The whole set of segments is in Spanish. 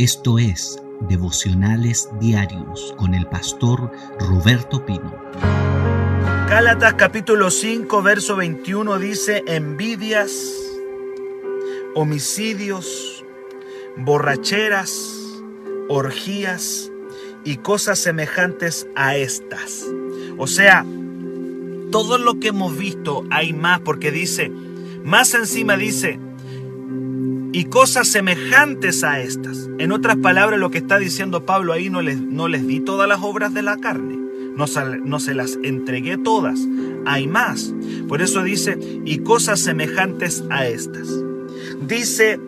Esto es Devocionales Diarios con el pastor Roberto Pino. Gálatas capítulo 5, verso 21 dice, envidias, homicidios, borracheras, orgías y cosas semejantes a estas. O sea, todo lo que hemos visto hay más porque dice, más encima dice, y cosas semejantes a estas. En otras palabras, lo que está diciendo Pablo ahí, no les, no les di todas las obras de la carne, no no se las entregué todas, hay más. Por eso dice, y cosas semejantes a estas. Dice,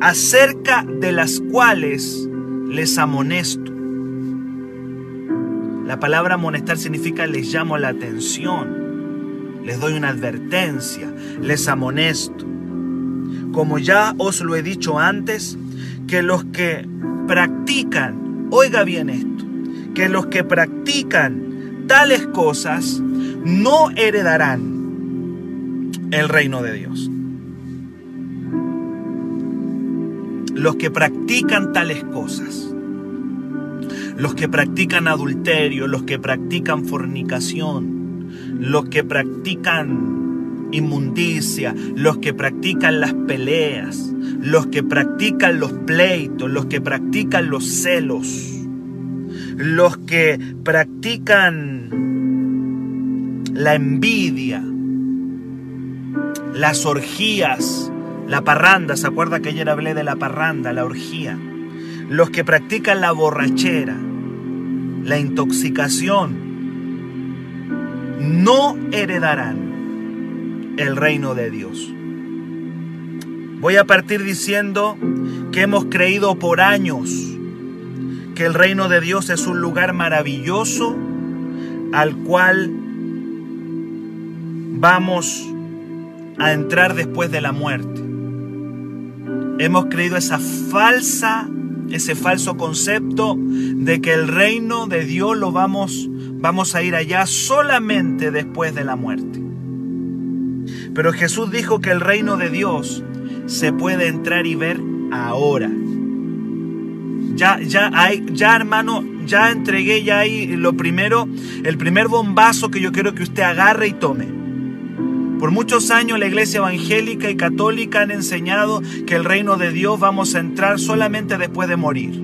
acerca de las cuales les amonesto. La palabra amonestar significa les llamo la atención, les doy una advertencia, les amonesto como ya os lo he dicho antes, que los que practican, oiga bien esto, que los que practican tales cosas no heredarán el reino de Dios. Los que practican tales cosas, los que practican adulterio, los que practican fornicación, los que practican inmundicia, los que practican las peleas, los que practican los pleitos, los que practican los celos, los que practican la envidia, las orgías, la parranda, ¿se acuerda que ayer hablé de la parranda, la orgía? Los que practican la borrachera, la intoxicación, no heredarán el reino de Dios. Voy a partir diciendo que hemos creído por años que el reino de Dios es un lugar maravilloso al cual vamos a entrar después de la muerte. Hemos creído esa falsa, ese falso concepto de que el reino de Dios lo vamos, vamos a ir allá solamente después de la muerte. Pero Jesús dijo que el reino de Dios se puede entrar y ver ahora. Ya, ya, hay, ya hermano, ya entregué ya ahí lo primero, el primer bombazo que yo quiero que usted agarre y tome. Por muchos años la iglesia evangélica y católica han enseñado que el reino de Dios vamos a entrar solamente después de morir.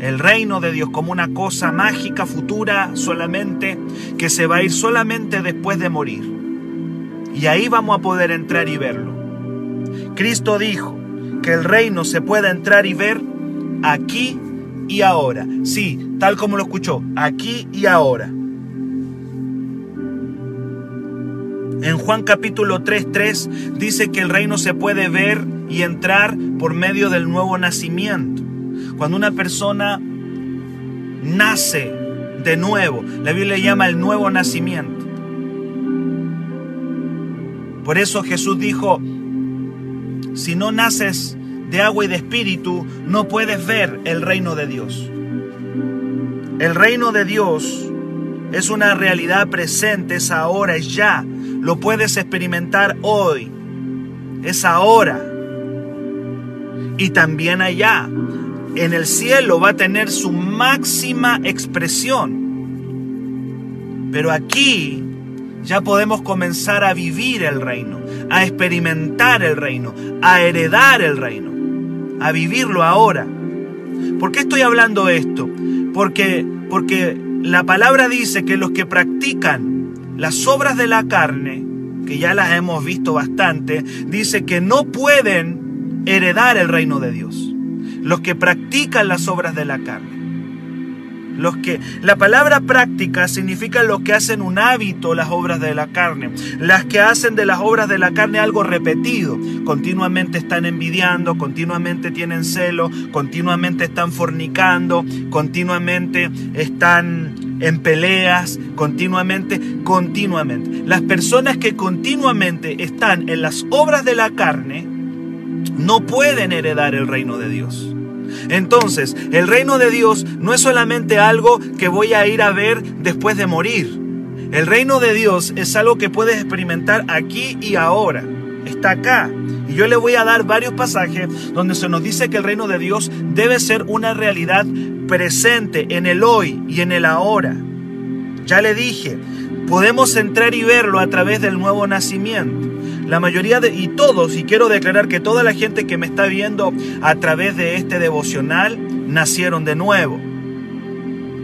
El reino de Dios como una cosa mágica, futura, solamente, que se va a ir solamente después de morir. Y ahí vamos a poder entrar y verlo. Cristo dijo que el reino se puede entrar y ver aquí y ahora. Sí, tal como lo escuchó, aquí y ahora. En Juan capítulo 3.3 dice que el reino se puede ver y entrar por medio del nuevo nacimiento. Cuando una persona nace de nuevo, la Biblia llama el nuevo nacimiento. Por eso Jesús dijo, si no naces de agua y de espíritu, no puedes ver el reino de Dios. El reino de Dios es una realidad presente, es ahora, es ya. Lo puedes experimentar hoy, es ahora. Y también allá, en el cielo va a tener su máxima expresión. Pero aquí ya podemos comenzar a vivir el reino, a experimentar el reino, a heredar el reino, a vivirlo ahora. ¿Por qué estoy hablando esto? Porque, porque la palabra dice que los que practican las obras de la carne, que ya las hemos visto bastante, dice que no pueden heredar el reino de Dios. Los que practican las obras de la carne. Los que, la palabra práctica significa los que hacen un hábito las obras de la carne. Las que hacen de las obras de la carne algo repetido. Continuamente están envidiando, continuamente tienen celo, continuamente están fornicando, continuamente están en peleas, continuamente, continuamente. Las personas que continuamente están en las obras de la carne no pueden heredar el reino de Dios. Entonces, el reino de Dios no es solamente algo que voy a ir a ver después de morir. El reino de Dios es algo que puedes experimentar aquí y ahora. Está acá. Y yo le voy a dar varios pasajes donde se nos dice que el reino de Dios debe ser una realidad presente en el hoy y en el ahora. Ya le dije, podemos entrar y verlo a través del nuevo nacimiento. La mayoría de, y todos, y quiero declarar que toda la gente que me está viendo a través de este devocional, nacieron de nuevo.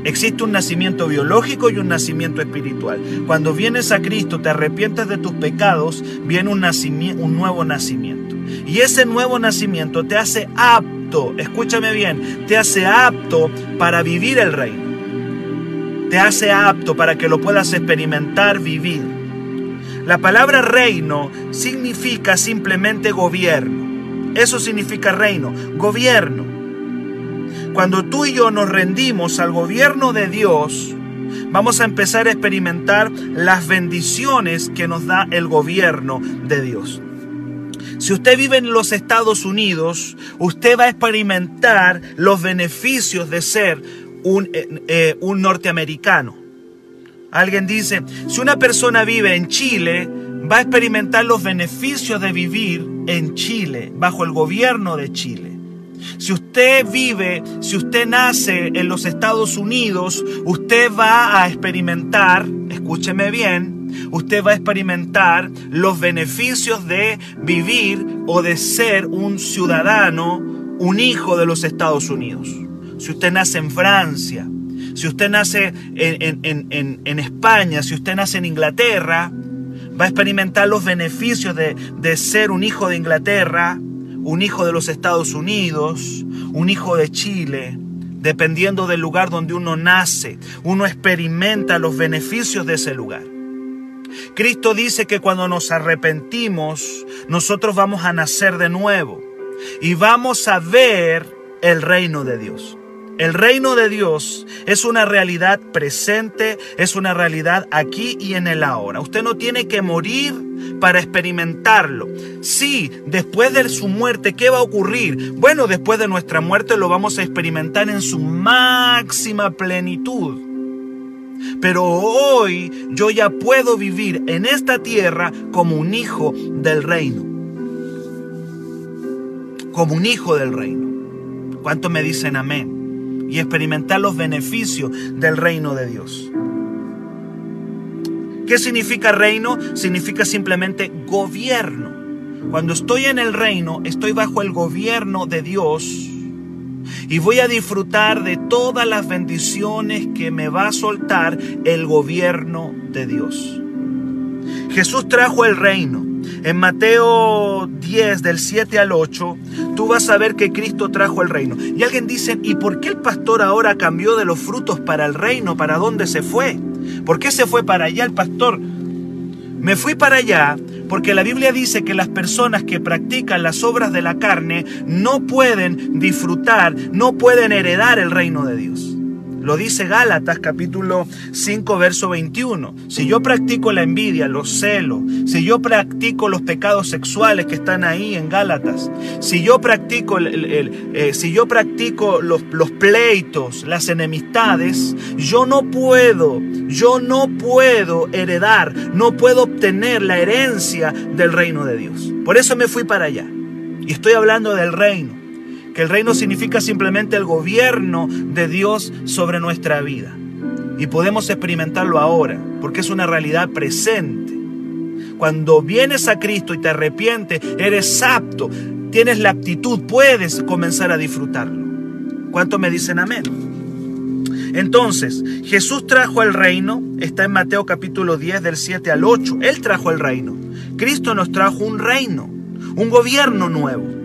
Existe un nacimiento biológico y un nacimiento espiritual. Cuando vienes a Cristo, te arrepientes de tus pecados, viene un, nacimiento, un nuevo nacimiento. Y ese nuevo nacimiento te hace apto, escúchame bien, te hace apto para vivir el reino. Te hace apto para que lo puedas experimentar, vivir. La palabra reino significa simplemente gobierno. Eso significa reino, gobierno. Cuando tú y yo nos rendimos al gobierno de Dios, vamos a empezar a experimentar las bendiciones que nos da el gobierno de Dios. Si usted vive en los Estados Unidos, usted va a experimentar los beneficios de ser un, eh, eh, un norteamericano. Alguien dice, si una persona vive en Chile, va a experimentar los beneficios de vivir en Chile, bajo el gobierno de Chile. Si usted vive, si usted nace en los Estados Unidos, usted va a experimentar, escúcheme bien, usted va a experimentar los beneficios de vivir o de ser un ciudadano, un hijo de los Estados Unidos. Si usted nace en Francia, si usted nace en, España, si usted nace en Inglaterra, va a experimentar los beneficios de, de ser un hijo de Inglaterra, un hijo de los Estados Unidos, un hijo de Chile, dependiendo del lugar donde uno nace, uno experimenta los beneficios de ese lugar. Cristo dice que cuando nos arrepentimos, nosotros vamos a nacer de nuevo y vamos a ver el reino de Dios. El reino de Dios es una realidad presente, es una realidad aquí y en el ahora. Usted no tiene que morir para experimentarlo. Sí, después de su muerte, ¿qué va a ocurrir? Bueno, después de nuestra muerte lo vamos a experimentar en su máxima plenitud. Pero hoy yo ya puedo vivir en esta tierra como un hijo del reino. Como un hijo del reino. ¿Cuánto me dicen amén? Y experimentar los beneficios del reino de Dios. ¿Qué significa reino? Significa simplemente gobierno. Cuando estoy en el reino, estoy bajo el gobierno de Dios y voy a disfrutar de todas las bendiciones que me va a soltar el gobierno de Dios. Jesús trajo el reino. En Mateo 10, del 7 al 8, tú vas a ver que Cristo trajo el reino. Y alguien dice, ¿y por qué el pastor ahora cambió de los frutos para el reino? ¿Para dónde se fue? ¿Por qué se fue para allá el pastor? Me fui para allá porque la Biblia dice que las personas que practican las obras de la carne no pueden disfrutar, no pueden heredar el reino de Dios. Lo dice Gálatas capítulo 5 verso 21. Si yo practico la envidia, los celos, si yo practico los pecados sexuales que están ahí en Gálatas, si yo practico, el, eh, si yo practico los, los pleitos, las enemistades, yo no puedo, yo no puedo heredar, no puedo obtener la herencia del reino de Dios. Por eso me fui para allá. Y estoy hablando del reino que el reino significa simplemente el gobierno de Dios sobre nuestra vida. Y podemos experimentarlo ahora, porque es una realidad presente. Cuando vienes a Cristo y te arrepientes, eres apto, tienes la aptitud, puedes comenzar a disfrutarlo. ¿Cuánto me dicen amén? Entonces, Jesús trajo el reino, está en Mateo capítulo 10 del 7 al 8, Él trajo el reino. Cristo nos trajo un reino, un gobierno nuevo.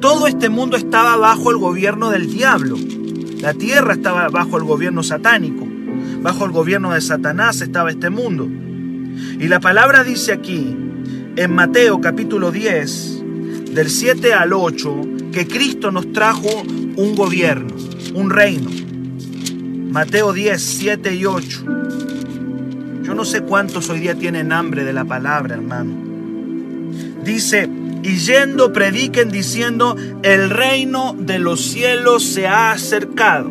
Todo este mundo estaba bajo el gobierno del diablo. La tierra estaba bajo el gobierno satánico. Bajo el gobierno de Satanás estaba este mundo. Y la palabra dice aquí, en Mateo capítulo 10, del 7 al 8, que Cristo nos trajo un gobierno, un reino. Mateo 10, 7 y 8. Yo no sé cuántos hoy día tienen hambre de la palabra, hermano. Dice, y yendo prediquen diciendo, el reino de los cielos se ha acercado.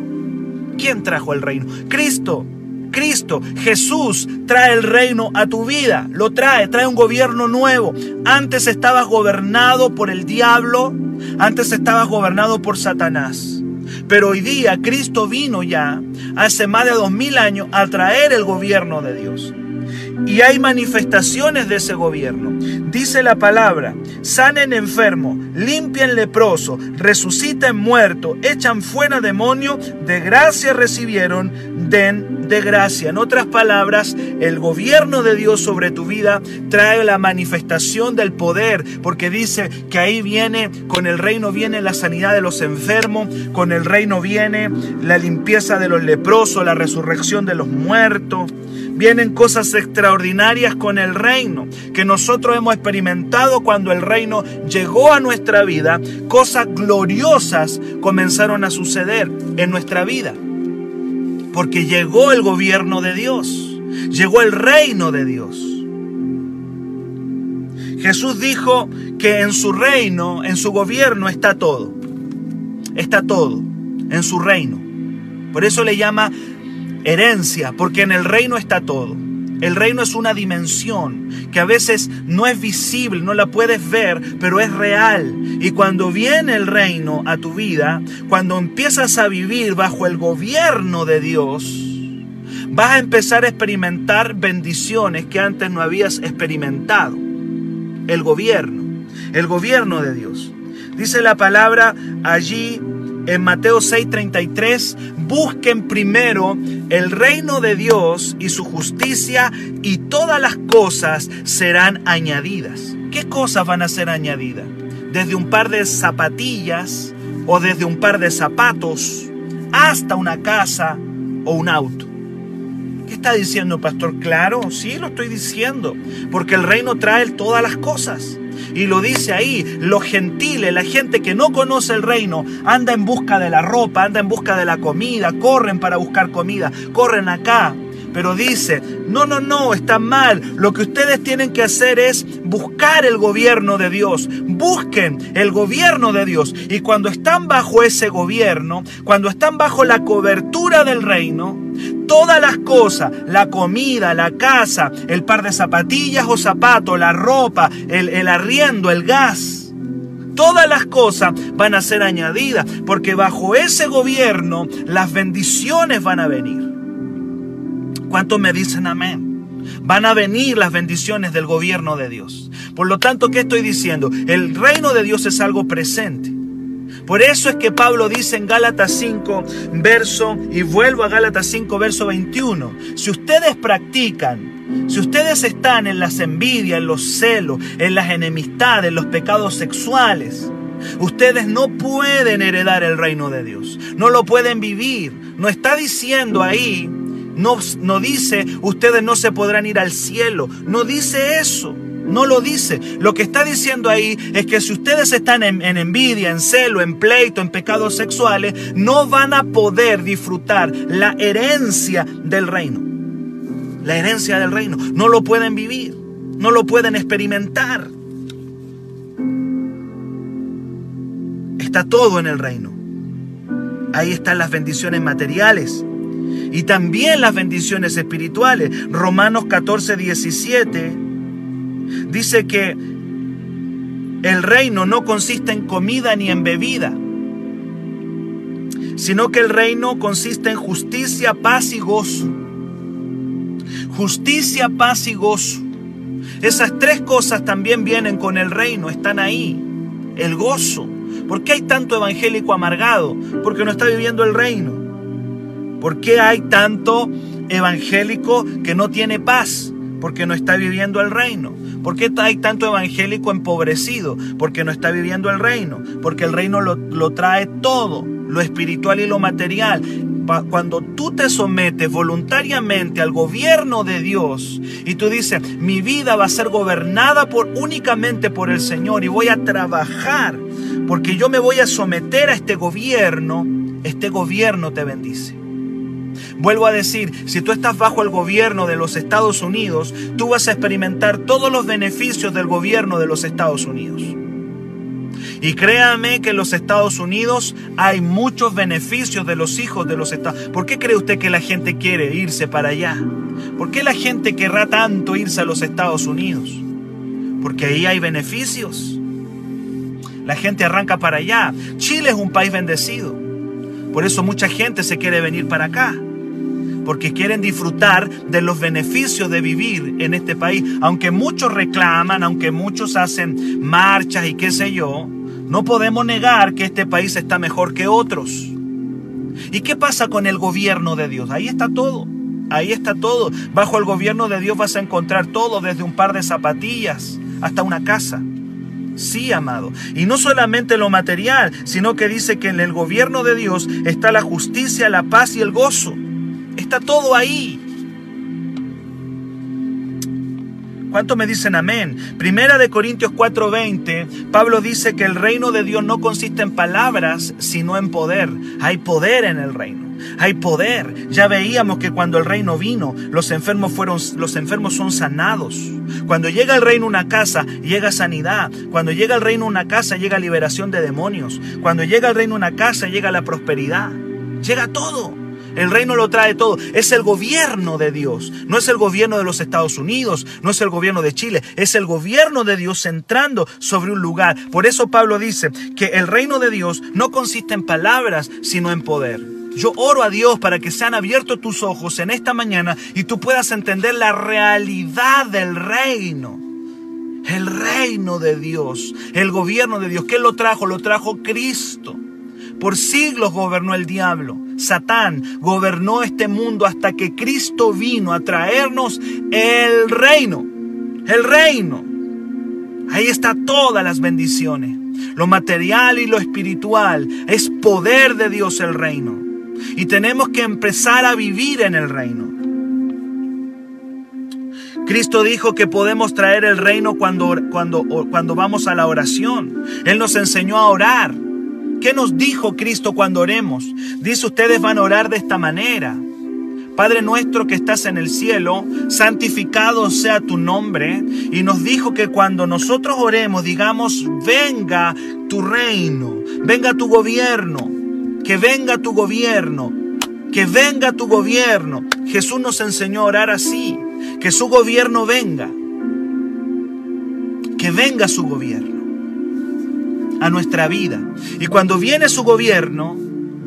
¿Quién trajo el reino? Cristo. Cristo, Jesús, trae el reino a tu vida. Lo trae, trae un gobierno nuevo. Antes estabas gobernado por el diablo, antes estabas gobernado por Satanás. Pero hoy día Cristo vino ya, hace más de dos mil años, a traer el gobierno de Dios. Y hay manifestaciones de ese gobierno. Dice la palabra, sanen enfermo, limpian leproso, resuciten muerto, echan fuera demonio, de gracia recibieron, den de gracia. En otras palabras, el gobierno de Dios sobre tu vida trae la manifestación del poder, porque dice que ahí viene, con el reino viene la sanidad de los enfermos, con el reino viene la limpieza de los leprosos, la resurrección de los muertos. Vienen cosas extraordinarias con el reino que nosotros hemos experimentado cuando el reino llegó a nuestra vida. Cosas gloriosas comenzaron a suceder en nuestra vida. Porque llegó el gobierno de Dios. Llegó el reino de Dios. Jesús dijo que en su reino, en su gobierno está todo. Está todo en su reino. Por eso le llama herencia, porque en el reino está todo. El reino es una dimensión que a veces no es visible, no la puedes ver, pero es real. Y cuando viene el reino a tu vida, cuando empiezas a vivir bajo el gobierno de Dios, vas a empezar a experimentar bendiciones que antes no habías experimentado. El gobierno, el gobierno de Dios. Dice la palabra allí en Mateo 6:33, busquen primero el reino de Dios y su justicia y todas las cosas serán añadidas. ¿Qué cosas van a ser añadidas? Desde un par de zapatillas o desde un par de zapatos hasta una casa o un auto. ¿Qué está diciendo, pastor? Claro, sí lo estoy diciendo, porque el reino trae todas las cosas. Y lo dice ahí, los gentiles, la gente que no conoce el reino, anda en busca de la ropa, anda en busca de la comida, corren para buscar comida, corren acá. Pero dice, no, no, no, está mal. Lo que ustedes tienen que hacer es buscar el gobierno de Dios. Busquen el gobierno de Dios. Y cuando están bajo ese gobierno, cuando están bajo la cobertura del reino, todas las cosas, la comida, la casa, el par de zapatillas o zapatos, la ropa, el, el arriendo, el gas, todas las cosas van a ser añadidas, porque bajo ese gobierno las bendiciones van a venir. ¿Cuántos me dicen amén? Van a venir las bendiciones del gobierno de Dios. Por lo tanto, ¿qué estoy diciendo? El reino de Dios es algo presente. Por eso es que Pablo dice en Gálatas 5, verso, y vuelvo a Gálatas 5, verso 21, si ustedes practican, si ustedes están en las envidias, en los celos, en las enemistades, en los pecados sexuales, ustedes no pueden heredar el reino de Dios, no lo pueden vivir. No está diciendo ahí, no, no dice, ustedes no se podrán ir al cielo, no dice eso. No lo dice. Lo que está diciendo ahí es que si ustedes están en, envidia, en celo, en pleito, en pecados sexuales, no van a poder disfrutar la herencia del reino. La herencia del reino. No lo pueden vivir. No lo pueden experimentar. Está todo en el reino. Ahí están las bendiciones materiales y también las bendiciones espirituales. Romanos 14, 17 dice que el reino no consiste en comida ni en bebida, sino que el reino consiste en justicia, paz y gozo. Justicia, paz y gozo. Esas tres cosas también vienen con el reino, están ahí. El gozo. ¿Por qué hay tanto evangélico amargado? Porque no está viviendo el reino. ¿Por qué hay tanto evangélico que no tiene paz? Porque no está viviendo el reino. ¿Por qué hay tanto evangélico empobrecido? Porque no está viviendo el reino. Porque el reino lo, lo trae todo, lo espiritual y lo material. Cuando tú te sometes voluntariamente al gobierno de Dios y tú dices, mi vida va a ser gobernada por, únicamente por el Señor y voy a trabajar porque yo me voy a someter a este gobierno, este gobierno te bendice. Vuelvo a decir, si tú estás bajo el gobierno de los Estados Unidos, tú vas a experimentar todos los beneficios del gobierno de los Estados Unidos. Y créame que en los Estados Unidos hay muchos beneficios de los hijos de los Estados ¿Por qué cree usted que la gente quiere irse para allá? ¿Por qué la gente querrá tanto irse a los Estados Unidos? Porque ahí hay beneficios. La gente arranca para allá. Chile es un país bendecido. Por eso mucha gente se quiere venir para acá porque quieren disfrutar de los beneficios de vivir en este país. Aunque muchos reclaman, aunque muchos hacen marchas y qué sé yo, no podemos negar que este país está mejor que otros. ¿Y qué pasa con el gobierno de Dios? Ahí está todo. Ahí está todo. Bajo el gobierno de Dios vas a encontrar todo, desde un par de zapatillas hasta una casa. Sí, amado. Y no solamente lo material, sino que dice que en el gobierno de Dios está la justicia, la paz y el gozo. Está todo ahí. ¿Cuánto me dicen amén? Primera de Corintios 4:20, Pablo dice que el reino de Dios no consiste en palabras, sino en poder. Hay poder en el reino. Hay poder. Ya veíamos que cuando el reino vino, los enfermos fueron los enfermos son sanados. Cuando llega el reino una casa, llega sanidad. Cuando llega el reino una casa, llega liberación de demonios. Cuando llega el reino una casa, llega la prosperidad. Llega todo. El reino lo trae todo. Es el gobierno de Dios. No es el gobierno de los Estados Unidos. No es el gobierno de Chile. Es el gobierno de Dios entrando sobre un lugar. Por eso Pablo dice que el reino de Dios no consiste en palabras, sino en poder. Yo oro a Dios para que sean abiertos tus ojos en esta mañana y tú puedas entender la realidad del reino. El reino de Dios, el gobierno de Dios. ¿Qué lo trajo? Lo trajo Cristo. Por siglos gobernó el diablo. Satán gobernó este mundo hasta que Cristo vino a traernos el reino. El reino. Ahí está todas las bendiciones. Lo material y lo espiritual. Es poder de Dios el reino. Y tenemos que empezar a vivir en el reino. Cristo dijo que podemos traer el reino cuando, cuando, cuando vamos a la oración. Él nos enseñó a orar. ¿Qué nos dijo Cristo cuando oremos? Dice, ustedes van a orar de esta manera. Padre nuestro que estás en el cielo, santificado sea tu nombre. Y nos dijo que cuando nosotros oremos, digamos, venga tu reino, venga tu gobierno, que venga tu gobierno, que venga tu gobierno. Jesús nos enseñó a orar así, que su gobierno venga, que venga su gobierno a nuestra vida. Y cuando viene su gobierno,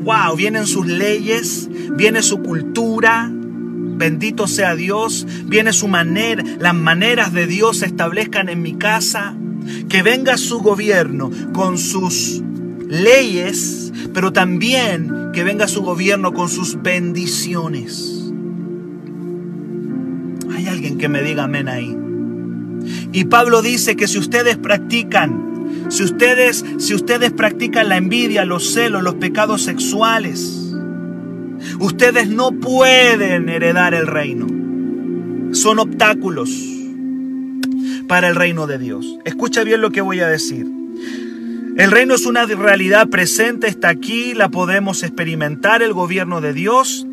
wow, vienen sus leyes, viene su cultura, bendito sea Dios, viene su manera, las maneras de Dios se establezcan en mi casa, que venga su gobierno con sus leyes, pero también que venga su gobierno con sus bendiciones. Hay alguien que me diga amén ahí. Y Pablo dice que si ustedes practican si ustedes, si ustedes practican la envidia, los celos, los pecados sexuales, ustedes no pueden heredar el reino. Son obstáculos para el reino de Dios. Escucha bien lo que voy a decir. El reino es una realidad presente, está aquí, la podemos experimentar, el gobierno de Dios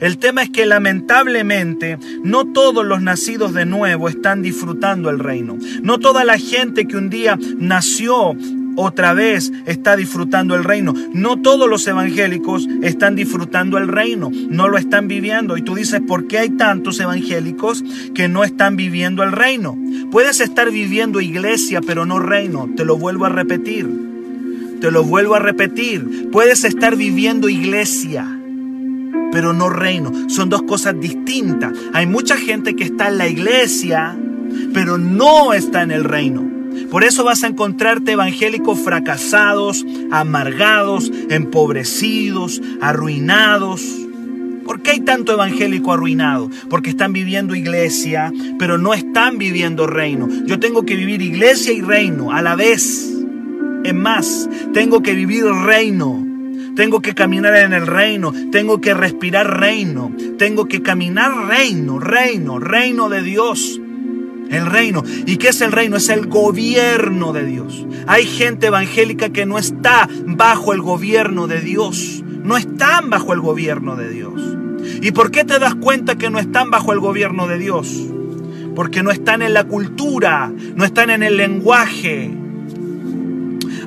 el tema es que lamentablemente no todos los nacidos de nuevo están disfrutando el reino. No toda la gente que un día nació otra vez está disfrutando el reino. No todos los evangélicos están disfrutando el reino, no lo están viviendo. Y tú dices, ¿por qué hay tantos evangélicos que no están viviendo el reino? Puedes estar viviendo iglesia, pero no reino. Te lo vuelvo a repetir. Te lo vuelvo a repetir. Puedes estar viviendo iglesia pero no reino. Son dos cosas distintas. Hay mucha gente que está en la iglesia, pero no está en el reino. Por eso vas a encontrarte evangélicos fracasados, amargados, empobrecidos, arruinados. ¿Por qué hay tanto evangélico arruinado? Porque están viviendo iglesia, pero no están viviendo reino. Yo tengo que vivir iglesia y reino a la vez. Es más, tengo que vivir reino tengo que caminar en el reino, tengo que respirar reino, tengo que caminar reino, reino, reino de Dios. El reino. ¿Y qué es el reino? Es el gobierno de Dios. Hay gente evangélica que no está bajo el gobierno de Dios. No están bajo el gobierno de Dios. ¿Y por qué te das cuenta que no están bajo el gobierno de Dios? Porque no están en la cultura, no están en el lenguaje,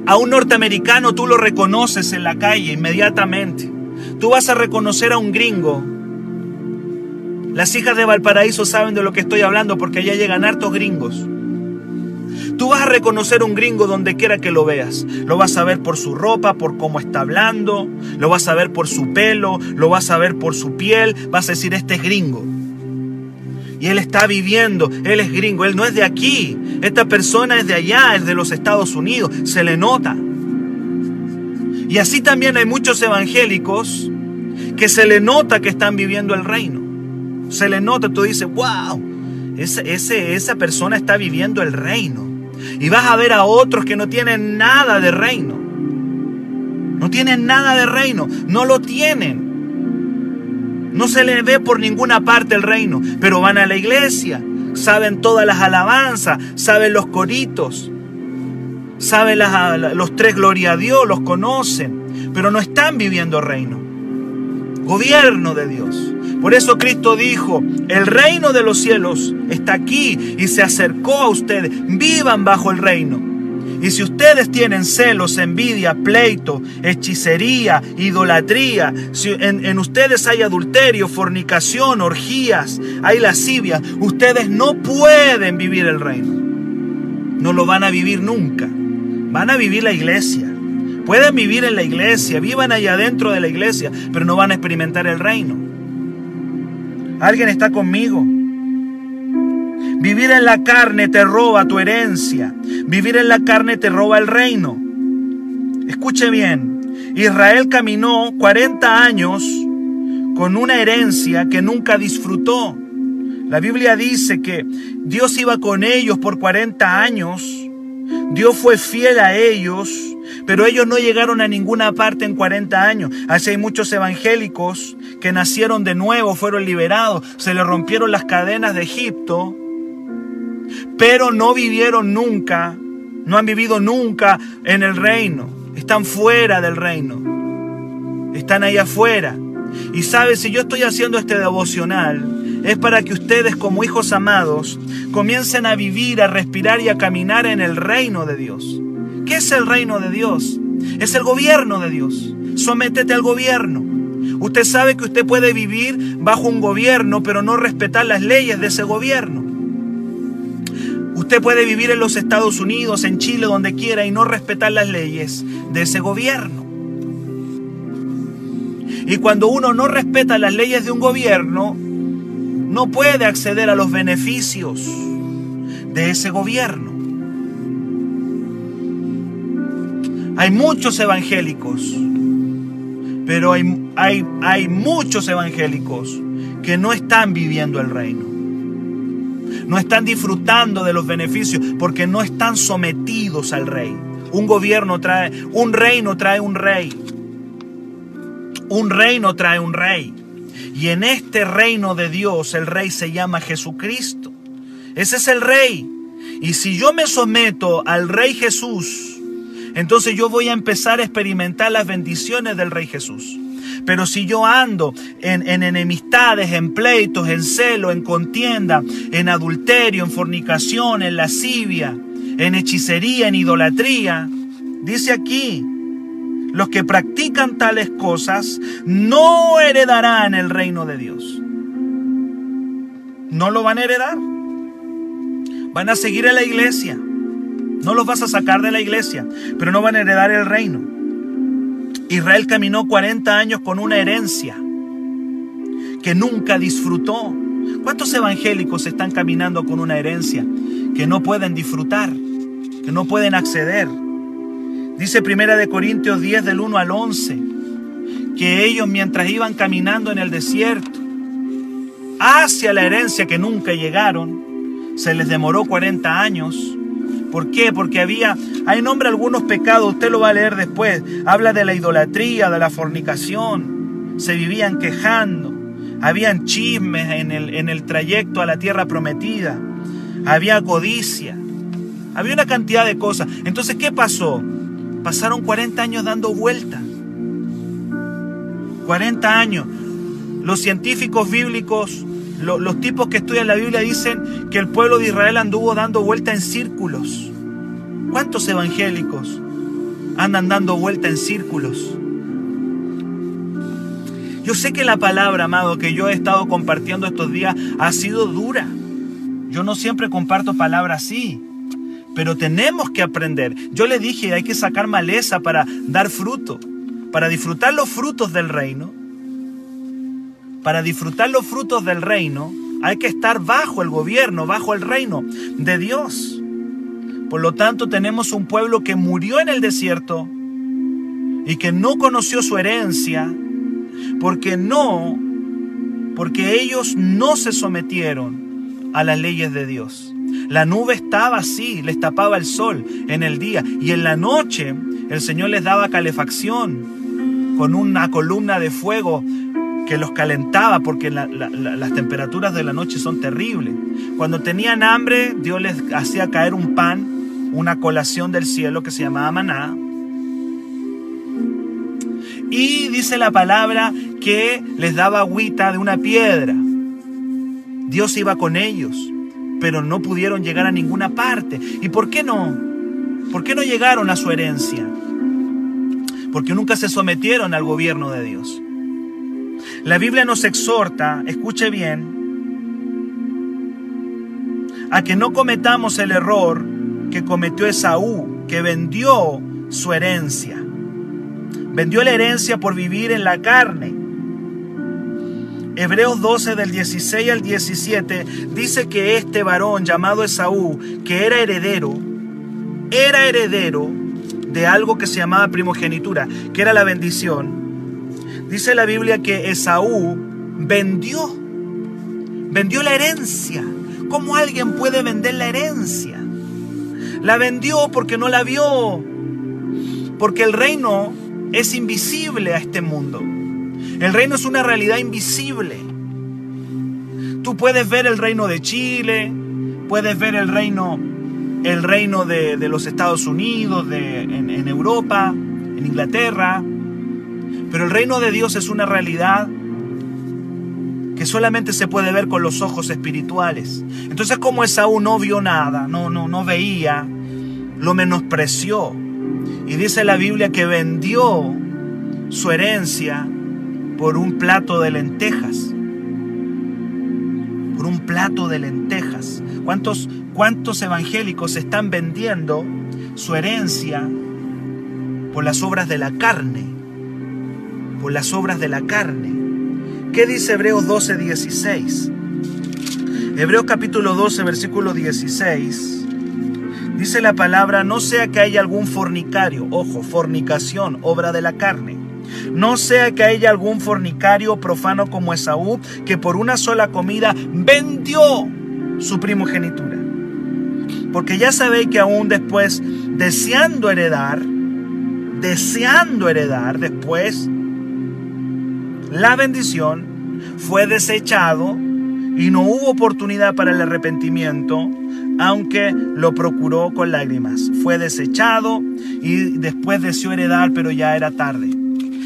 A un norteamericano tú lo reconoces en la calle inmediatamente. Tú vas a reconocer a un gringo. Las hijas de Valparaíso saben de lo que estoy hablando porque allá llegan hartos gringos. Tú vas a reconocer un gringo donde quiera que lo veas. Lo vas a ver por su ropa, por cómo está hablando, lo vas a ver por su pelo, lo vas a ver por su piel. Vas a decir, este es gringo. Y él está viviendo, él es gringo, él no es de aquí. Esta persona es de allá, es de los Estados Unidos, se le nota. Y así también hay muchos evangélicos que se le nota que están viviendo el reino. Se le nota, tú dices, wow, ese, esa persona está viviendo el reino. Y vas a ver a otros que no tienen nada de reino. No tienen nada de reino. No lo tienen. No se les ve por ninguna parte el reino. Pero van a la iglesia. Saben todas las alabanzas. Saben los coritos. Saben los tres gloria a Dios. Los conocen. Pero no están viviendo reino. Gobierno de Dios. Por eso Cristo dijo, el reino de los cielos está aquí y se acercó a ustedes. Vivan bajo el reino. Y si ustedes tienen celos, envidia, pleito, hechicería, idolatría, si en, ustedes hay adulterio, fornicación, orgías, hay lascivia, ustedes no pueden vivir el reino. No lo van a vivir nunca. Van a vivir la iglesia. Pueden vivir en la iglesia, vivan allá dentro de la iglesia, pero no van a experimentar el reino. ¿Alguien está conmigo? Vivir en la carne te roba tu herencia. Vivir en la carne te roba el reino. Escuche bien. Israel caminó 40 años con una herencia que nunca disfrutó. La Biblia dice que Dios iba con ellos por 40 años. Dios fue fiel a ellos pero ellos no llegaron a ninguna parte en 40 años. Así hay muchos evangélicos que nacieron de nuevo, fueron liberados, se les rompieron las cadenas de Egipto, pero no vivieron nunca, no han vivido nunca en el reino. Están fuera del reino. Están ahí afuera. Y sabes, si yo estoy haciendo este devocional, es para que ustedes como hijos amados comiencen a vivir, a respirar y a caminar en el reino de Dios. ¿Qué es el reino de Dios? Es el gobierno de Dios. Sométete al gobierno. Usted sabe que usted puede vivir bajo un gobierno, pero no respetar las leyes de ese gobierno. Usted puede vivir en los Estados Unidos, en Chile, donde quiera, y no respetar las leyes de ese gobierno. Y cuando uno no respeta las leyes de un gobierno, no puede acceder a los beneficios de ese gobierno. Hay muchos evangélicos, pero hay, hay, hay muchos evangélicos que no están viviendo el reino. No están disfrutando de los beneficios porque no están sometidos al rey. Un gobierno trae, un reino trae un rey. Un reino trae un rey. Y en este reino de Dios el rey se llama Jesucristo. Ese es el rey. Y si yo me someto al rey Jesús, entonces yo voy a empezar a experimentar las bendiciones del Rey Jesús. Pero si yo ando en, enemistades, en pleitos, en celo, en contienda, en adulterio, en fornicación, en lascivia, en hechicería, en idolatría, dice aquí, los que practican tales cosas no heredarán el reino de Dios. No lo van a heredar. Van a seguir en la iglesia no los vas a sacar de la iglesia, pero no van a heredar el reino. Israel caminó 40 años con una herencia que nunca disfrutó. ¿Cuántos evangélicos están caminando con una herencia que no pueden disfrutar, que no pueden acceder? Dice Primera de Corintios 10 del 1 al 11 que ellos mientras iban caminando en el desierto hacia la herencia que nunca llegaron, se les demoró 40 años, ¿Por qué? Porque había, hay nombre algunos pecados, usted lo va a leer después. Habla de la idolatría, de la fornicación. Se vivían quejando. Habían chismes en el, en el trayecto a la tierra prometida. Había codicia. Había una cantidad de cosas. Entonces, ¿qué pasó? Pasaron 40 años dando vueltas. 40 años. Los científicos bíblicos los tipos que estudian la Biblia dicen que el pueblo de Israel anduvo dando vuelta en círculos. ¿Cuántos evangélicos andan dando vuelta en círculos. Yo sé que la palabra, amado, que yo he estado compartiendo estos días ha sido dura. Yo no siempre comparto palabras así, pero tenemos que aprender. Yo le dije, hay que sacar maleza para dar fruto, para disfrutar los frutos del reino. Para disfrutar los frutos del reino, hay que estar bajo el gobierno, bajo el reino de Dios. Por lo tanto, tenemos un pueblo que murió en el desierto y que no conoció su herencia, porque no, porque ellos no se sometieron a las leyes de Dios. La nube estaba así, les tapaba el sol en el día y en la noche el Señor les daba calefacción con una columna de fuego que los calentaba porque las temperaturas de la noche son terribles. Cuando tenían hambre, Dios les hacía caer un pan, una colación del cielo que se llamaba maná. Y dice la palabra que les daba agüita de una piedra. Dios iba con ellos, pero no pudieron llegar a ninguna parte. ¿Y por qué no? ¿Por qué no llegaron a su herencia? Porque nunca se sometieron al gobierno de Dios. La Biblia nos exhorta, escuche bien, a que no cometamos el error que cometió Esaú, que vendió su herencia. Vendió la herencia por vivir en la carne. Hebreos 12 del 16 al 17 dice que este varón llamado Esaú, que era heredero, era heredero de algo que se llamaba primogenitura, que era la bendición, Dice la Biblia que Esaú vendió, vendió la herencia. ¿Cómo alguien puede vender la herencia? La vendió porque no la vio, porque el reino es invisible a este mundo. El reino es una realidad invisible. Tú puedes ver el reino de Chile, puedes ver el reino, el reino de, los Estados Unidos, de, en Europa, en Inglaterra, pero el reino de Dios es una realidad que solamente se puede ver con los ojos espirituales. Entonces, como Esaú no vio nada, no, no, no veía, lo menospreció. Y dice la Biblia que vendió su herencia por un plato de lentejas. Por un plato de lentejas. ¿Cuántos, cuántos evangélicos están vendiendo su herencia por las obras de la carne? Las obras de la carne. ¿Qué dice Hebreos 12, 16? Hebreos capítulo 12, versículo 16. Dice la palabra, no sea que haya algún fornicario, ojo, fornicación, obra de la carne. No sea que haya algún fornicario profano como Esaú, que por una sola comida vendió su primogenitura. Porque ya sabéis que aún después, deseando heredar, deseando heredar, después la bendición, fue desechado y no hubo oportunidad para el arrepentimiento, aunque lo procuró con lágrimas. Fue desechado y después deseó heredar, pero ya era tarde.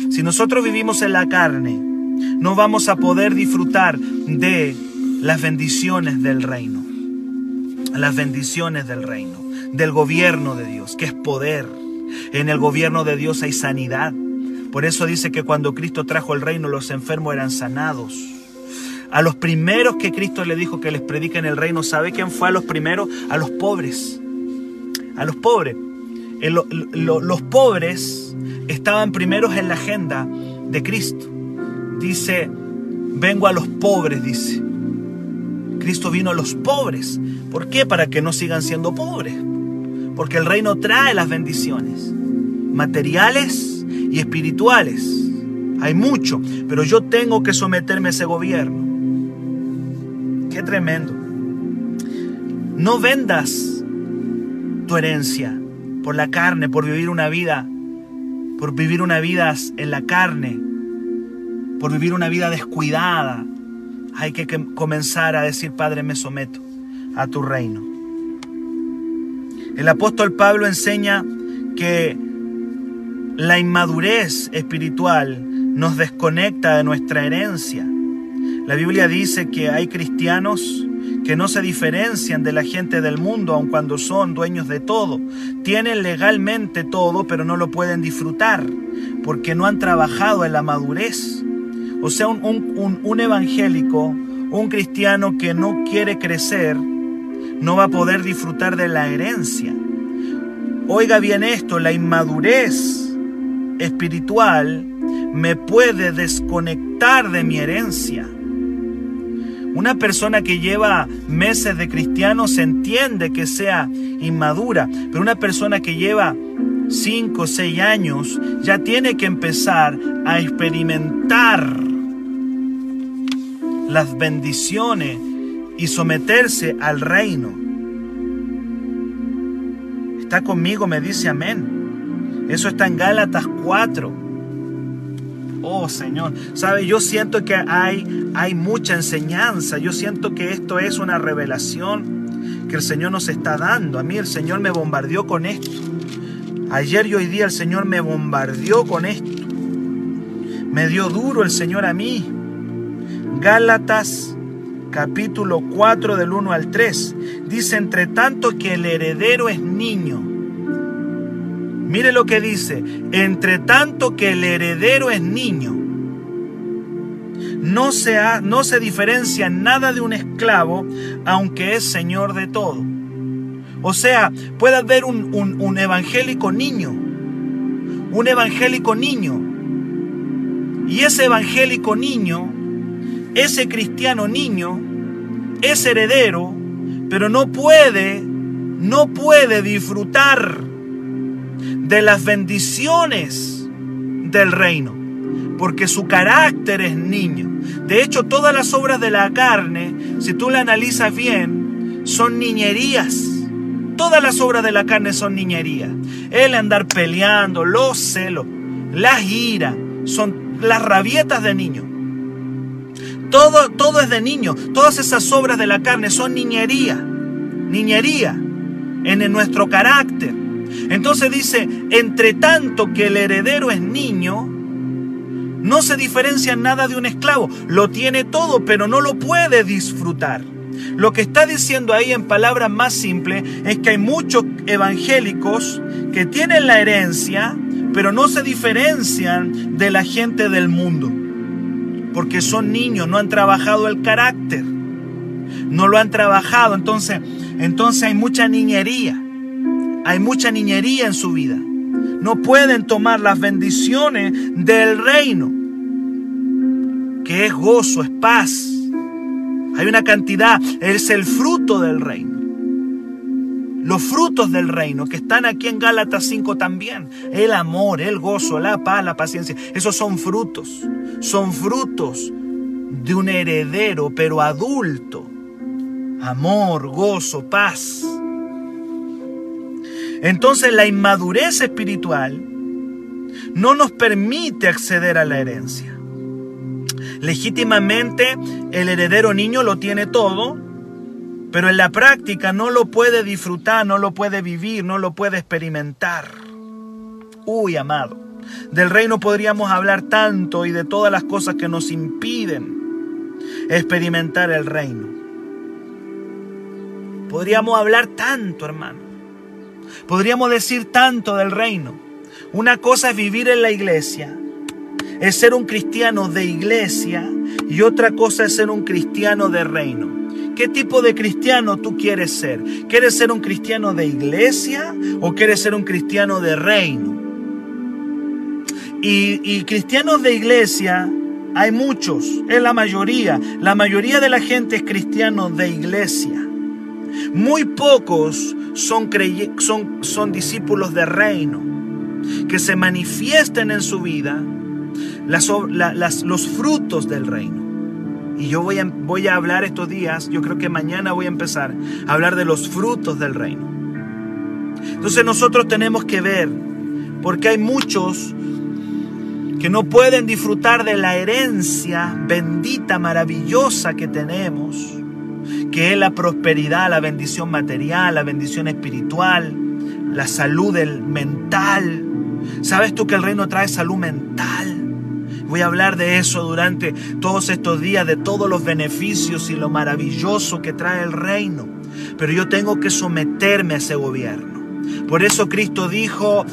Si nosotros vivimos en la carne, no vamos a poder disfrutar de las bendiciones del reino. Las bendiciones del reino, del gobierno de Dios, que es poder. En el gobierno de Dios hay sanidad, por eso dice que cuando Cristo trajo el reino, los enfermos eran sanados. A los primeros que Cristo le dijo que les prediquen el reino, ¿sabe quién fue a los primeros? A los pobres. A los pobres. los pobres estaban primeros en la agenda de Cristo. Dice, vengo a los pobres, dice. Cristo vino a los pobres. ¿Por qué? Para que no sigan siendo pobres. Porque el reino trae las bendiciones materiales y espirituales. Hay mucho, pero yo tengo que someterme a ese gobierno. Qué tremendo. No vendas tu herencia por la carne, por vivir una vida, por vivir una vida en la carne, por vivir una vida descuidada. Hay que comenzar a decir, Padre, me someto a tu reino. El apóstol Pablo enseña que la inmadurez espiritual nos desconecta de nuestra herencia. La Biblia dice que hay cristianos que no se diferencian de la gente del mundo, aun cuando son dueños de todo. Tienen legalmente todo, pero no lo pueden disfrutar, porque no han trabajado en la madurez. O sea, un, un, un evangélico, un cristiano que no quiere crecer, no va a poder disfrutar de la herencia. Oiga bien esto, la inmadurez espiritual me puede desconectar de mi herencia. Una persona que lleva meses de cristiano se entiende que sea inmadura, pero una persona que lleva 5 o 6 años ya tiene que empezar a experimentar las bendiciones y someterse al reino. Está conmigo, me dice amén. Eso está en Gálatas 4. Oh Señor, sabe, yo siento que hay, hay mucha enseñanza, yo siento que esto es una revelación que el Señor nos está dando. A mí el Señor me bombardeó con esto. Ayer y hoy día el Señor me bombardeó con esto. Me dio duro el Señor a mí. Gálatas capítulo 4 del 1 al 3. Dice, entre tanto que el heredero es niño Mire lo que dice, entre tanto que el heredero es niño, no se, no se diferencia nada de un esclavo, aunque es señor de todo. O sea, puede haber un, un evangélico niño, un evangélico niño, y ese evangélico niño, ese cristiano niño, es heredero, pero no puede, no puede disfrutar de las bendiciones del reino, porque su carácter es niño. De hecho, todas las obras de la carne, si tú la analizas bien, son niñerías. Todas las obras de la carne son niñerías. El andar peleando, los celos, la ira, son las rabietas de niño. Todo, todo es de niño. Todas esas obras de la carne son niñería. Niñería en nuestro carácter. Entonces dice, entre tanto que el heredero es niño, no se diferencia nada de un esclavo. Lo tiene todo, pero no lo puede disfrutar. Lo que está diciendo ahí en palabras más simples es que hay muchos evangélicos que tienen la herencia, pero no se diferencian de la gente del mundo. Porque son niños, no han trabajado el carácter. No lo han trabajado, entonces, entonces hay mucha niñería. Hay mucha niñería en su vida. No pueden tomar las bendiciones del reino, que es gozo, es paz. Hay una cantidad, es el fruto del reino. Los frutos del reino que están aquí en Gálatas 5 también. El amor, el gozo, la paz, la paciencia. Esos son frutos. Son frutos de un heredero, pero adulto. Amor, gozo, paz. Entonces la inmadurez espiritual no nos permite acceder a la herencia. Legítimamente el heredero niño lo tiene todo, pero en la práctica no lo puede disfrutar, no lo puede vivir, no lo puede experimentar. Uy, amado, del reino podríamos hablar tanto y de todas las cosas que nos impiden experimentar el reino. Podríamos hablar tanto, hermano. Podríamos decir tanto del reino. Una cosa es vivir en la iglesia, es ser un cristiano de iglesia y otra cosa es ser un cristiano de reino. ¿Qué tipo de cristiano tú quieres ser? ¿Quieres ser un cristiano de iglesia o quieres ser un cristiano de reino? Y, y cristianos de iglesia hay muchos, es la mayoría. La mayoría de la gente es cristiano de iglesia. Muy pocos son, son, son discípulos de reino, que se manifiesten en su vida las, los frutos del reino. Y yo voy a, voy a hablar estos días, yo creo que mañana voy a empezar a hablar de los frutos del reino. Entonces nosotros tenemos que ver, porque hay muchos que no pueden disfrutar de la herencia bendita, maravillosa que tenemos que es la prosperidad, la bendición material, la bendición espiritual, la salud mental. ¿Sabes tú que el reino trae salud mental? Voy a hablar de eso durante todos estos días, de todos los beneficios y lo maravilloso que trae el reino. Pero yo tengo que someterme a ese gobierno. Por eso Cristo dijo,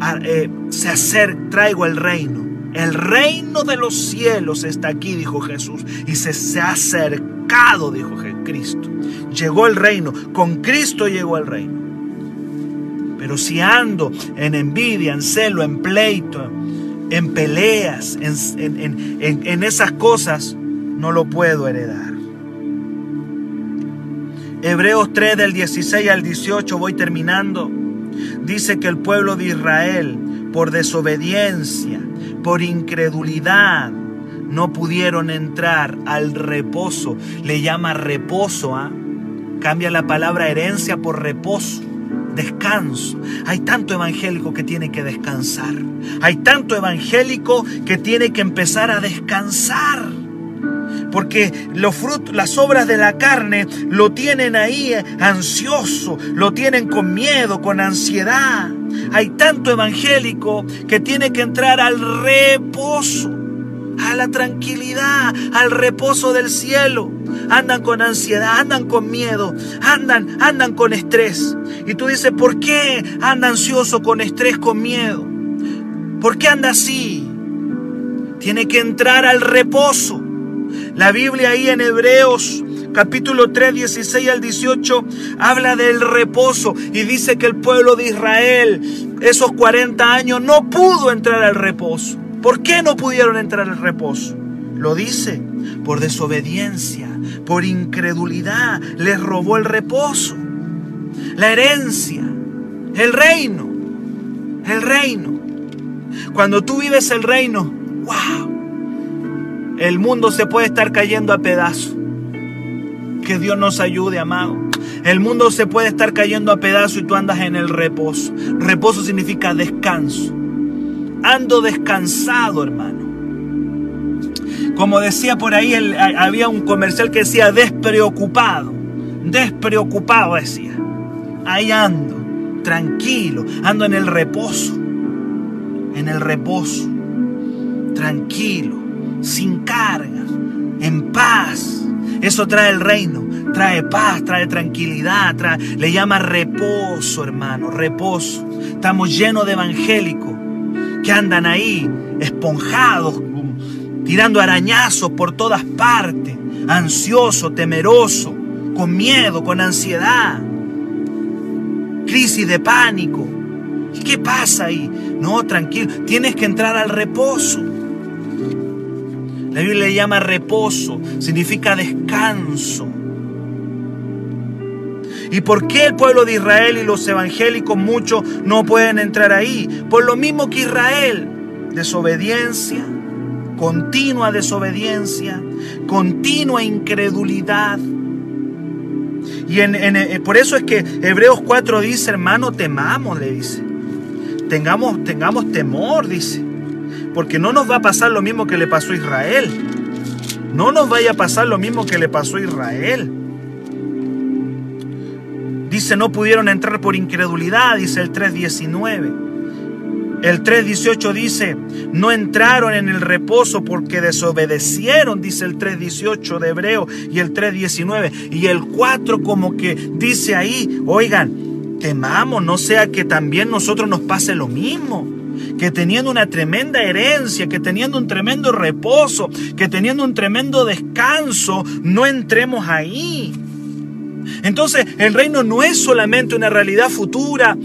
ah, eh, se traigo el reino. El reino de los cielos está aquí, dijo Jesús, y se, se ha acercado, dijo Cristo. Llegó el reino, con Cristo llegó el reino. Pero si ando en envidia, en celo, en pleito, en peleas, en, esas cosas, no lo puedo heredar. Hebreos 3 del 16 al 18, voy terminando, dice que el pueblo de Israel, por desobediencia, por incredulidad, no pudieron entrar al reposo. Le llama reposo, ¿ah? Cambia la palabra herencia por reposo descanso. Hay tanto evangélico que tiene que descansar. Hay tanto evangélico que tiene que empezar a descansar. Porque los frutos, las obras de la carne lo tienen ahí ansioso, lo tienen con miedo, con ansiedad. Hay tanto evangélico que tiene que entrar al reposo, a la tranquilidad, al reposo del cielo andan con ansiedad, andan con miedo, andan, andan con estrés. Y tú dices, ¿por qué anda ansioso, con estrés, con miedo? ¿Por qué anda así? Tiene que entrar al reposo. La Biblia ahí en Hebreos capítulo 3, 16 al 18 habla del reposo y dice que el pueblo de Israel esos 40 años no pudo entrar al reposo. ¿Por qué no pudieron entrar al reposo? Lo dice por desobediencia, por incredulidad, les robó el reposo, la herencia, el reino, el reino. Cuando tú vives el reino, wow, el mundo se puede estar cayendo a pedazos. Que Dios nos ayude, amado. El mundo se puede estar cayendo a pedazos y tú andas en el reposo. Reposo significa descanso. Ando descansado, hermano. Como decía por ahí, había un comercial que decía despreocupado. Despreocupado decía. Ahí ando, tranquilo, ando en el reposo. En el reposo. Tranquilo, sin carga, en paz. Eso trae el reino, trae paz, trae tranquilidad, le llama reposo, hermano, reposo. Estamos llenos de evangélicos que andan ahí esponjados tirando arañazos por todas partes, ansioso, temeroso, con miedo, con ansiedad, crisis de pánico. ¿Y qué pasa ahí? No, tranquilo, tienes que entrar al reposo. La Biblia le llama reposo, significa descanso. ¿Y por qué el pueblo de Israel y los evangélicos muchos no pueden entrar ahí? Por lo mismo que Israel, desobediencia, continua desobediencia, continua incredulidad. Y eh, por eso es que Hebreos 4 dice, hermano, temamos, le dice. Tengamos, tengamos temor, dice. Porque no nos va a pasar lo mismo que le pasó a Israel. No nos vaya a pasar lo mismo que le pasó a Israel. Dice, no pudieron entrar por incredulidad, dice el 3.19. El 3.18 dice, no entraron en el reposo porque desobedecieron, dice el 3.18 de Hebreo y el 3.19. Y el 4 como que dice ahí, oigan, temamos, no sea que también nosotros nos pase lo mismo. Que teniendo una tremenda herencia, que teniendo un tremendo reposo, que teniendo un tremendo descanso, no entremos ahí. Entonces el reino no es solamente una realidad futura,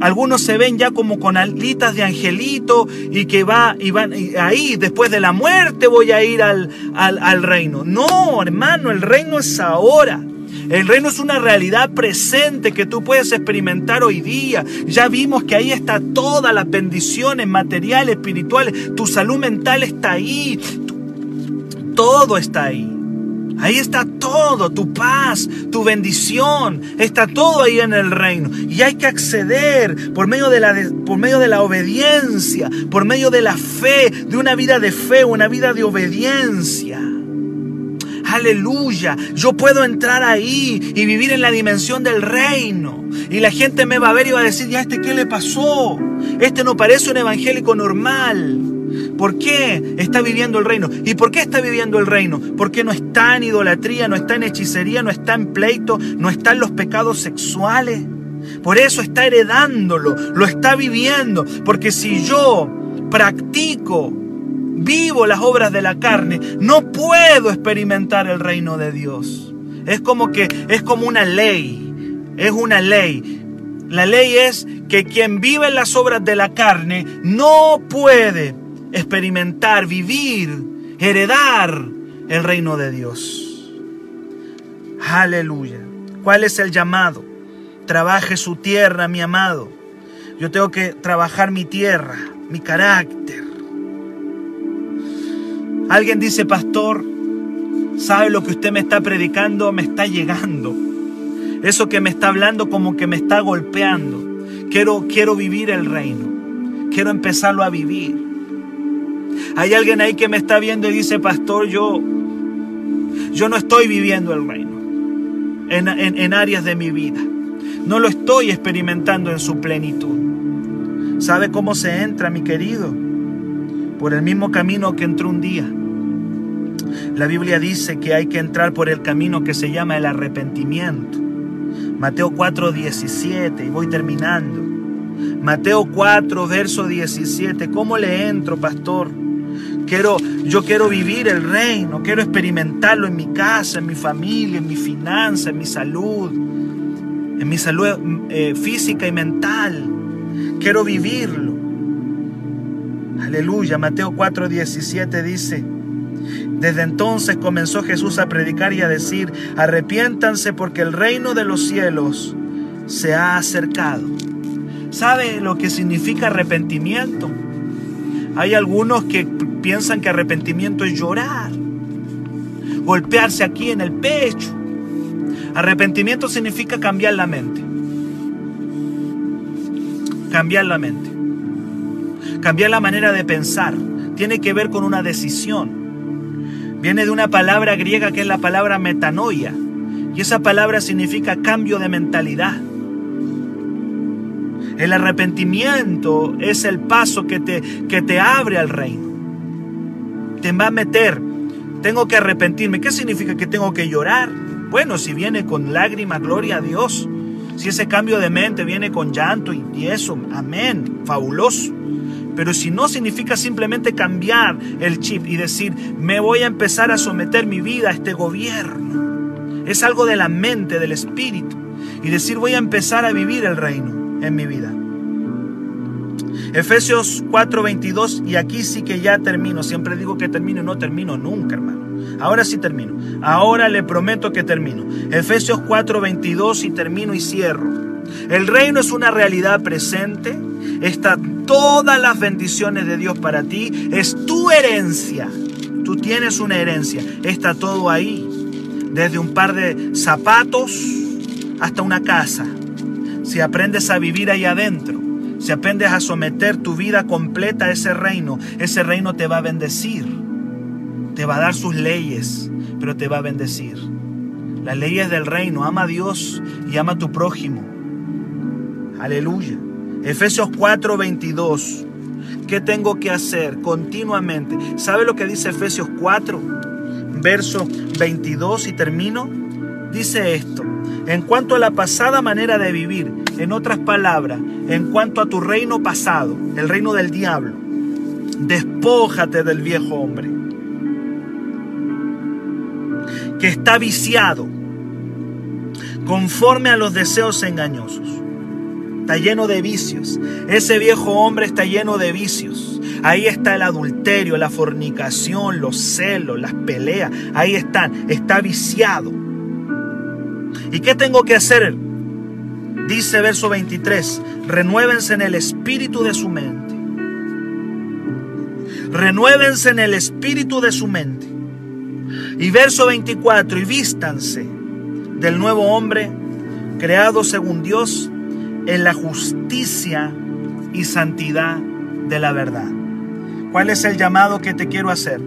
algunos se ven ya como con alitas de angelito y que va y van ahí después de la muerte voy a ir al, al reino. No, hermano, el reino es ahora. El reino es una realidad presente que tú puedes experimentar hoy día. Ya vimos que ahí está todas las bendiciones materiales, espirituales. Tu salud mental está ahí. Todo está ahí. Ahí está todo, tu paz, tu bendición, está todo ahí en el reino. Y hay que acceder por medio de la, por medio de la obediencia, por medio de la fe, de una vida de fe, una vida de obediencia. Aleluya, yo puedo entrar ahí y vivir en la dimensión del reino. Y la gente me va a ver y va a decir, ya este qué le pasó? Este no parece un evangélico normal. ¿Por qué está viviendo el reino? ¿Y por qué está viviendo el reino? Porque no está en idolatría, no está en hechicería, no está en pleito, no está en los pecados sexuales. Por eso está heredándolo, lo está viviendo. Porque si yo practico, vivo las obras de la carne, no puedo experimentar el reino de Dios. Es como que es como una ley, es una ley. La ley es que quien vive en las obras de la carne no puede experimentar, vivir, heredar el reino de Dios. Aleluya. ¿Cuál es el llamado? Trabaje su tierra, mi amado. Yo tengo que trabajar mi tierra, mi carácter. Alguien dice, pastor, ¿sabe lo que usted me está predicando? Me está llegando. Eso que me está hablando como que me está golpeando. Quiero, quiero vivir el reino. Quiero empezarlo a vivir. Hay alguien ahí que me está viendo y dice, pastor, yo, yo no estoy viviendo el reino en, en áreas de mi vida. No lo estoy experimentando en su plenitud. ¿Sabe cómo se entra, mi querido? Por el mismo camino que entró un día. La Biblia dice que hay que entrar por el camino que se llama el arrepentimiento. Mateo 4, 17, y voy terminando. Mateo 4, verso 17. ¿Cómo le entro, pastor? Quiero, yo quiero vivir el reino, quiero experimentarlo en mi casa, en mi familia, en mi finanza, en mi salud, en mi salud eh, física y mental. Quiero vivirlo. Aleluya. Mateo 4, 17 dice, desde entonces comenzó Jesús a predicar y a decir, arrepiéntanse porque el reino de los cielos se ha acercado. ¿Sabe lo que significa arrepentimiento? Hay algunos que piensan que arrepentimiento es llorar, golpearse aquí en el pecho. Arrepentimiento significa cambiar la mente. Cambiar la mente. Cambiar la manera de pensar. Tiene que ver con una decisión. Viene de una palabra griega que es la palabra metanoia. Y esa palabra significa cambio de mentalidad. El arrepentimiento es el paso que te, que te abre al reino. Te va a meter. Tengo que arrepentirme. ¿Qué significa que tengo que llorar? Bueno, si viene con lágrimas, gloria a Dios. Si ese cambio de mente viene con llanto y eso, amén, fabuloso. Pero si no significa simplemente cambiar el chip y decir, me voy a empezar a someter mi vida a este gobierno. Es algo de la mente, del espíritu. Y decir, voy a empezar a vivir el reino en mi vida. Efesios 4:22, y aquí sí que ya termino. Siempre digo que termino y no termino nunca, hermano. Ahora sí termino. Ahora le prometo que termino. Efesios 4:22 y termino y cierro. El reino es una realidad presente. Está todas las bendiciones de Dios para ti. Es tu herencia. Tú tienes una herencia. Está todo ahí. Desde un par de zapatos hasta una casa. Si aprendes a vivir ahí adentro, si aprendes a someter tu vida completa a ese reino, ese reino te va a bendecir. Te va a dar sus leyes, pero te va a bendecir. Las leyes del reino. Ama a Dios y ama a tu prójimo. Aleluya. Efesios 4:22. ¿Qué tengo que hacer continuamente? ¿Sabe lo que dice Efesios 4, verso 22 y termino? Dice esto. En cuanto a la pasada manera de vivir, en otras palabras, en cuanto a tu reino pasado, el reino del diablo, despójate del viejo hombre que está viciado conforme a los deseos engañosos. Está lleno de vicios. Ese viejo hombre está lleno de vicios. Ahí está el adulterio, la fornicación, los celos, las peleas. Ahí están. Está viciado. ¿Y qué tengo que hacer? Dice verso 23, renuévense en el espíritu de su mente. Renuévense en el espíritu de su mente. Y verso 24, y vístanse del nuevo hombre, creado según Dios, en la justicia y santidad de la verdad. ¿Cuál es el llamado que te quiero hacer?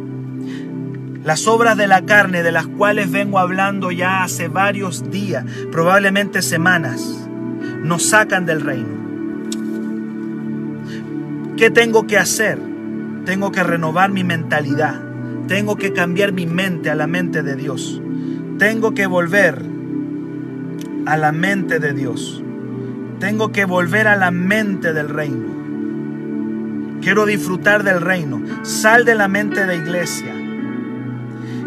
Las obras de la carne de las cuales vengo hablando ya hace varios días, probablemente semanas, nos sacan del reino. ¿Qué tengo que hacer? Tengo que renovar mi mentalidad. Tengo que cambiar mi mente a la mente de Dios. Tengo que volver a la mente de Dios. Tengo que volver a la mente del reino. Quiero disfrutar del reino. Sal de la mente de iglesia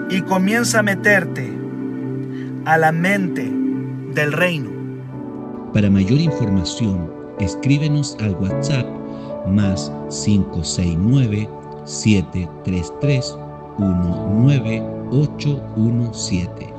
y comienza a meterte a la mente del reino. Para mayor información, escríbenos al WhatsApp más 569 733 19817.